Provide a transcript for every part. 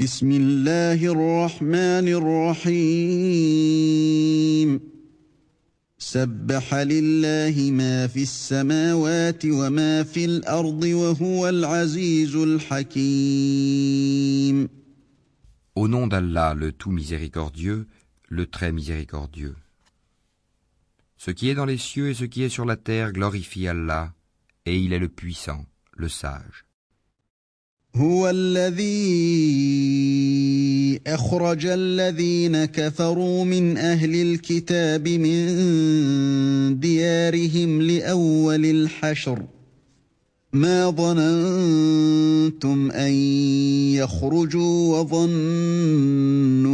بسم الله الرحمن الرحيم سبح لله ما في السماوات وما في الارض وهو العزيز الحكيم Au nom d'Allah, le tout miséricordieux, le très miséricordieux. Ce qui est dans les cieux et ce qui est sur la terre glorifie Allah, et il est le puissant, le sage. هو الذي أخرج الذين كفروا من أهل الكتاب من ديارهم لأول الحشر. ما ظننتم أن يخرجوا وظنوا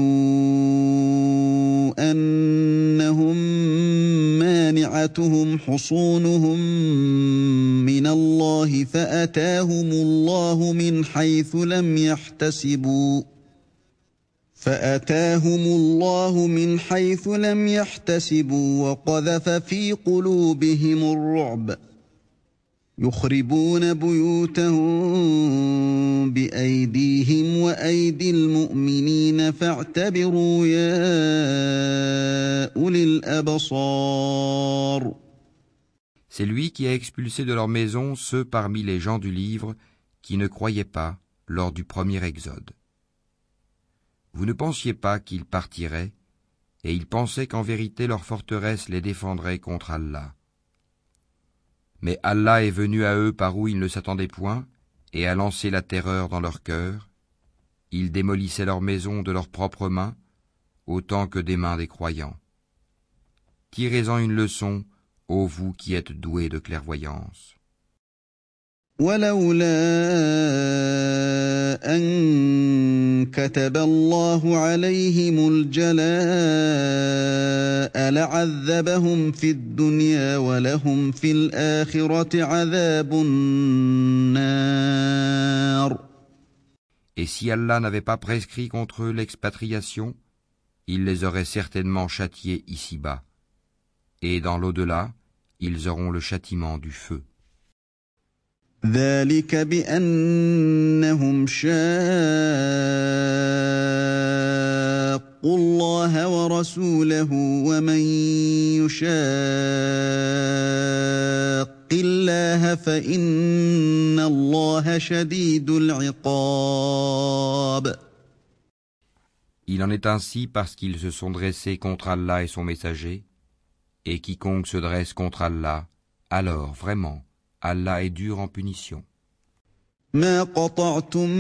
أنهم مانعتهم حصونهم من الله فأتاهم الله من حيث لم يحتسبوا فأتاهم الله من حيث لم يحتسبوا وقذف في قلوبهم الرعب يخربون بيوتهم بايديهم وايدي المؤمنين فاعتبروا يا اولي الابصار C'est lui qui a expulsé de leur maison ceux parmi les gens du livre qui ne croyaient pas lors du premier exode. Vous ne pensiez pas qu'ils partiraient, et ils pensaient qu'en vérité leur forteresse les défendrait contre Allah. Mais Allah est venu à eux par où ils ne s'attendaient point, et a lancé la terreur dans leur cœur. Ils démolissaient leurs maisons de leurs propres mains, autant que des mains des croyants. Tirez-en une leçon, ô vous qui êtes doués de clairvoyance. ولولا ان كتب الله عليهم الجلاء لعذبهم في الدنيا ولهم في الاخره عذاب النار Et si Allah n'avait pas prescrit contre eux l'expatriation, il les aurait certainement châtiés ici-bas. Et dans l'au-delà, ils auront le châtiment du feu. ذلك بانهم شاقوا الله ورسوله ومن يشاق الله فان الله شديد العقاب Il en est ainsi parce qu'ils se sont dressés contre Allah et son messager, et quiconque se dresse contre Allah, alors vraiment, Allah est dur en punition. ما قطعتم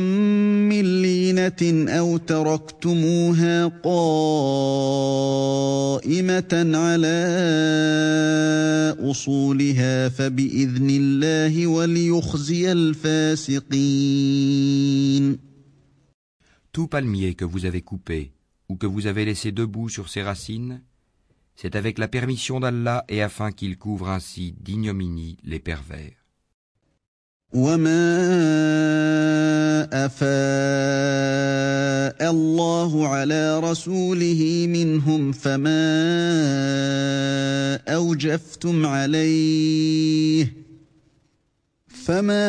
من لينة أو تركتموها قائمة على أصولها فبإذن الله وليخزي الفاسقين Tout palmier que vous avez coupé ou que vous avez laissé debout sur ses racines, c'est avec la permission d'Allah et afin qu'il couvre ainsi d'ignominie les pervers. وما أفاء الله على رسوله منهم فما أوجفتم عليه فما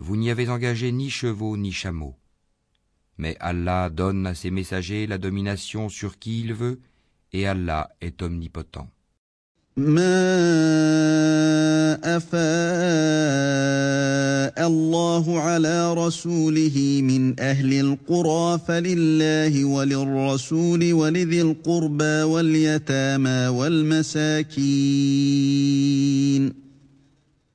vous n'y avez engagé ni chevaux ni chameaux. Mais Allah donne à ses messagers la domination sur qui il veut, et Allah est omnipotent. ما أفاء الله على رسوله من أهل القرى فلله وللرسول ولذي القربى واليتامى والمساكين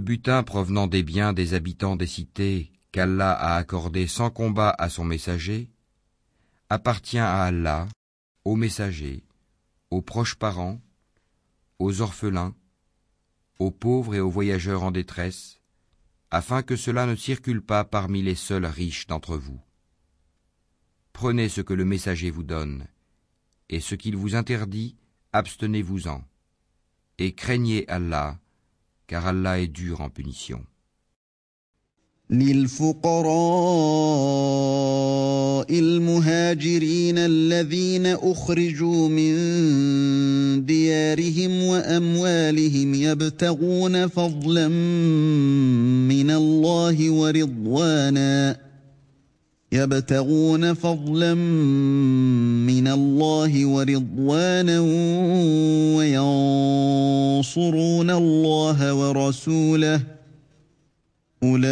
butin provenant des biens des habitants des cités qu'Allah a accordé sans combat à son messager appartient à Allah, aux messagers, aux proches parents, aux orphelins, aux pauvres et aux voyageurs en détresse, afin que cela ne circule pas parmi les seuls riches d'entre vous. Prenez ce que le messager vous donne, et ce qu'il vous interdit, abstenez-vous-en, et craignez Allah, car Allah est dur en punition. للفقراء المهاجرين الذين اخرجوا من ديارهم واموالهم يبتغون فضلا من الله ورضوانا يبتغون فضلا من الله ورضوانا وينصرون الله ورسوله Il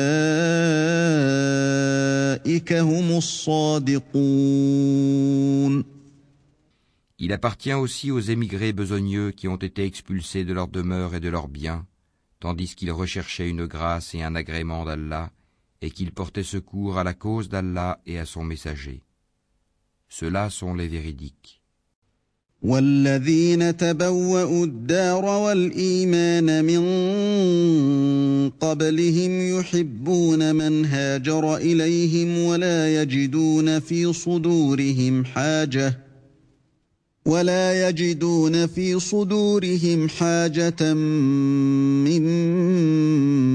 appartient aussi aux émigrés besogneux qui ont été expulsés de leur demeure et de leurs biens, tandis qu'ils recherchaient une grâce et un agrément d'Allah, et qu'ils portaient secours à la cause d'Allah et à son messager. Ceux-là sont les véridiques. والذين تبوأوا الدار والإيمان من قبلهم يحبون من هاجر إليهم ولا يجدون في صدورهم حاجة ولا يجدون في صدورهم حاجة مما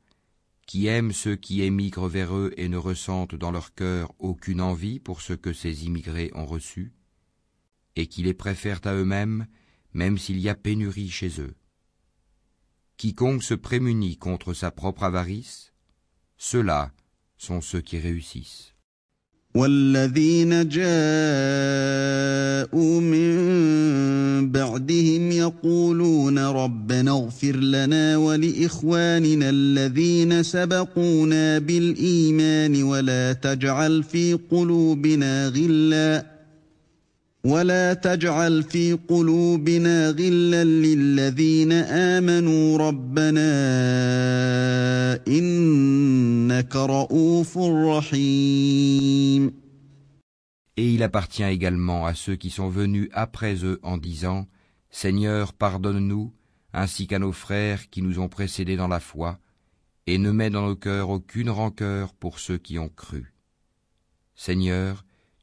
qui aiment ceux qui émigrent vers eux et ne ressentent dans leur cœur aucune envie pour ce que ces immigrés ont reçu, et qui les préfèrent à eux-mêmes, même s'il y a pénurie chez eux. Quiconque se prémunit contre sa propre avarice, ceux-là sont ceux qui réussissent. والذين جاءوا من بعدهم يقولون ربنا اغفر لنا ولإخواننا الذين سبقونا بالإيمان ولا تجعل في قلوبنا غلا ولا تجعل في قلوبنا غلا للذين امنوا ربنا انك رؤوف رحيم Et il appartient également à ceux qui sont venus après eux en disant Seigneur, pardonne-nous, ainsi qu'à nos frères qui nous ont précédés dans la foi, et ne mets dans nos cœurs aucune rancœur pour ceux qui ont cru. Seigneur,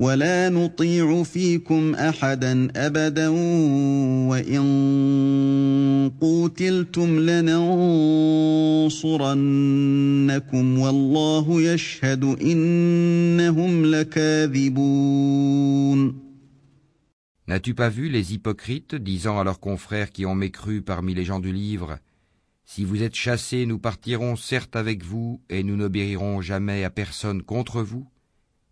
ولا نطيع فيكم احدا ابدا وان قوتلتم لننصرنكم والله يشهد انهم لكاذبون N'as-tu pas vu les hypocrites disant à leurs confrères qui ont mécru parmi les gens du livre Si vous êtes chassés, nous partirons certes avec vous et nous n'obéirons jamais à personne contre vous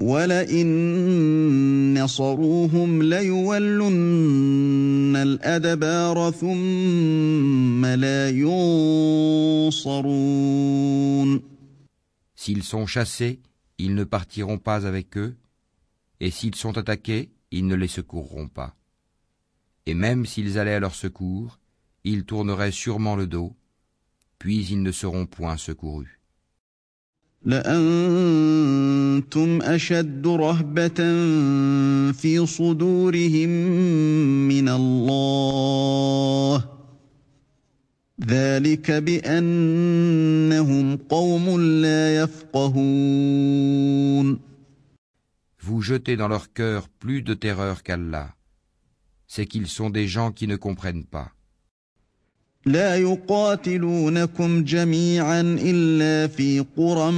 ولئن نصروهم ليولن الادبار ثم لا ينصرون S'ils sont chassés, ils ne partiront pas avec eux, et s'ils sont attaqués, ils ne les secourront pas. Et même s'ils allaient à leur secours, ils tourneraient sûrement le dos, puis ils ne seront point secourus. Vous jetez dans leur cœur plus de terreur qu'Allah. C'est qu'ils sont des gens qui ne comprennent pas. لا يقاتلونكم جميعا إلا في قرى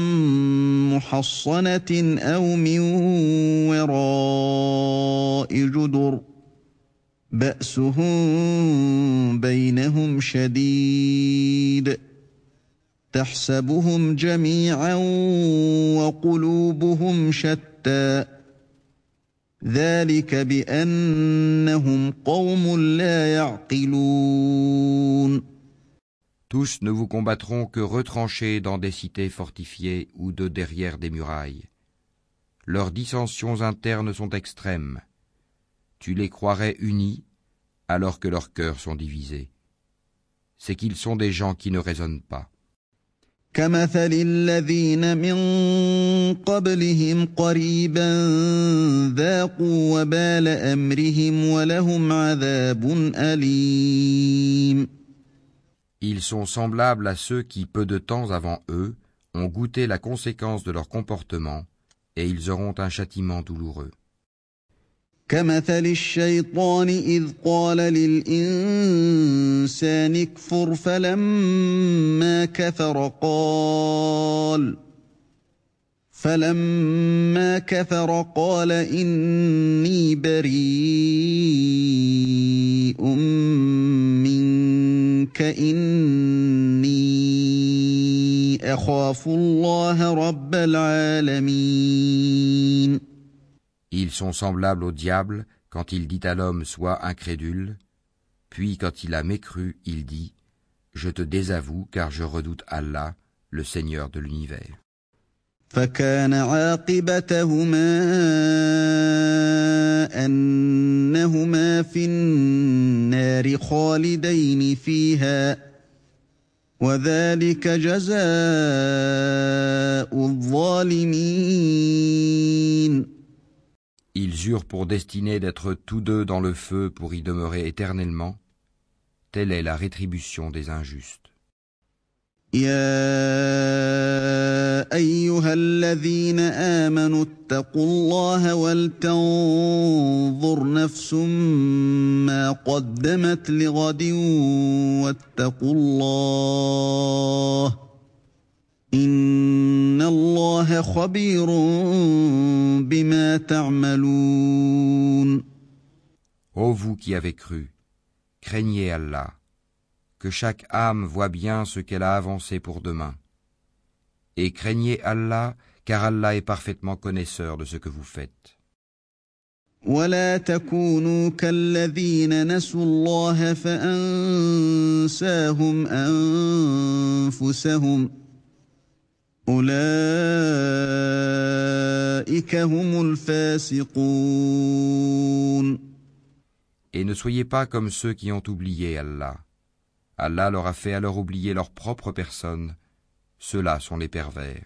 محصنة أو من وراء جدر. بأسهم بينهم شديد. تحسبهم جميعا وقلوبهم شتى. Tous ne vous combattront que retranchés dans des cités fortifiées ou de derrière des murailles. Leurs dissensions internes sont extrêmes tu les croirais unis alors que leurs cœurs sont divisés. C'est qu'ils sont des gens qui ne raisonnent pas. كمثل الذين من قبلهم قريبا ذاقوا وبال أمرهم ولهم عذاب أليم Ils sont semblables à ceux qui, peu de temps avant eux, ont goûté la conséquence de leur comportement, et ils auront un châtiment douloureux. كمثل الشيطان إذ قال للإنسان اكفر فلما كفر قال فلما كفر قال إني بريء منك إني أخاف الله رب العالمين. Ils sont semblables au diable quand il dit à l'homme sois incrédule, puis quand il a mécru, il dit Je te désavoue car je redoute Allah, le Seigneur de l'univers. Eurent pour destinée d'être tous deux dans le feu pour y demeurer éternellement. Telle est la rétribution des injustes. Ô vous qui avez cru, craignez Allah, que chaque âme voit bien ce qu'elle a avancé pour demain. Et craignez Allah, car Allah est parfaitement connaisseur de ce que vous faites. Et ne soyez pas comme ceux qui ont oublié Allah. Allah leur a fait alors oublier leur propre personne. Ceux-là sont les pervers.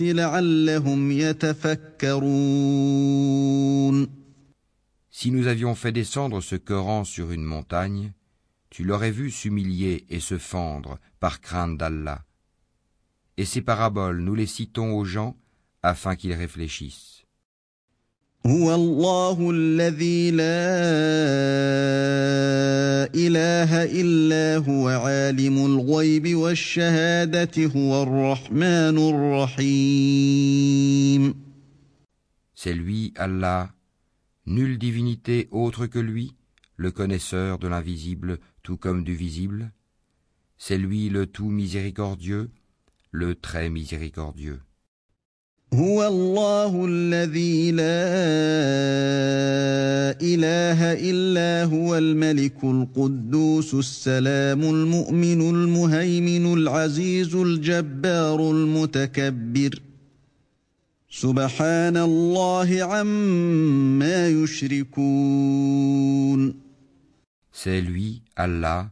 لعلهم يتفكرون Si nous avions fait descendre ce Coran sur une montagne, tu l'aurais vu s'humilier et se fendre par crainte d'Allah. Et ces paraboles, nous les citons aux gens afin qu'ils réfléchissent. C'est lui, Allah, nulle divinité autre que lui, le connaisseur de l'invisible tout comme du visible. C'est lui le tout miséricordieux, le très miséricordieux. هو الله الذي لا إله إلا هو الملك القدوس السلام المؤمن المهيمن العزيز الجبار المتكبر. سبحان الله عما يشركون. C'est lui, Allah,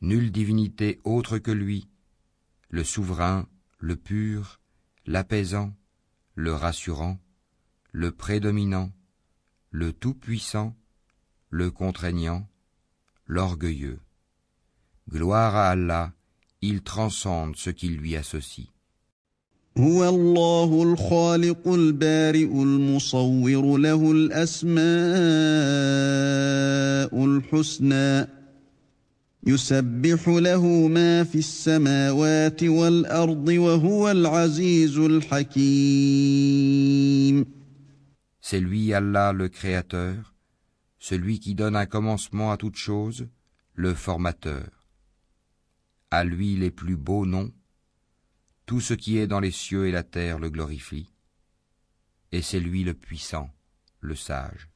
nulle divinité autre que lui, le souverain, le pur, l'apaisant, le rassurant, le prédominant, le tout-puissant, le contraignant, l'orgueilleux. Gloire à Allah, il transcende ce qui lui associe. هو الله الخالق البارئ المصور له الاسماء الحسنى يسبح له ما في السماوات والارض وهو العزيز الحكيم C'est lui Allah le créateur, celui qui donne un commencement à toute chose, le formateur. À lui les plus beaux noms, Tout ce qui est dans les cieux et la terre le glorifie, et c'est lui le puissant, le sage.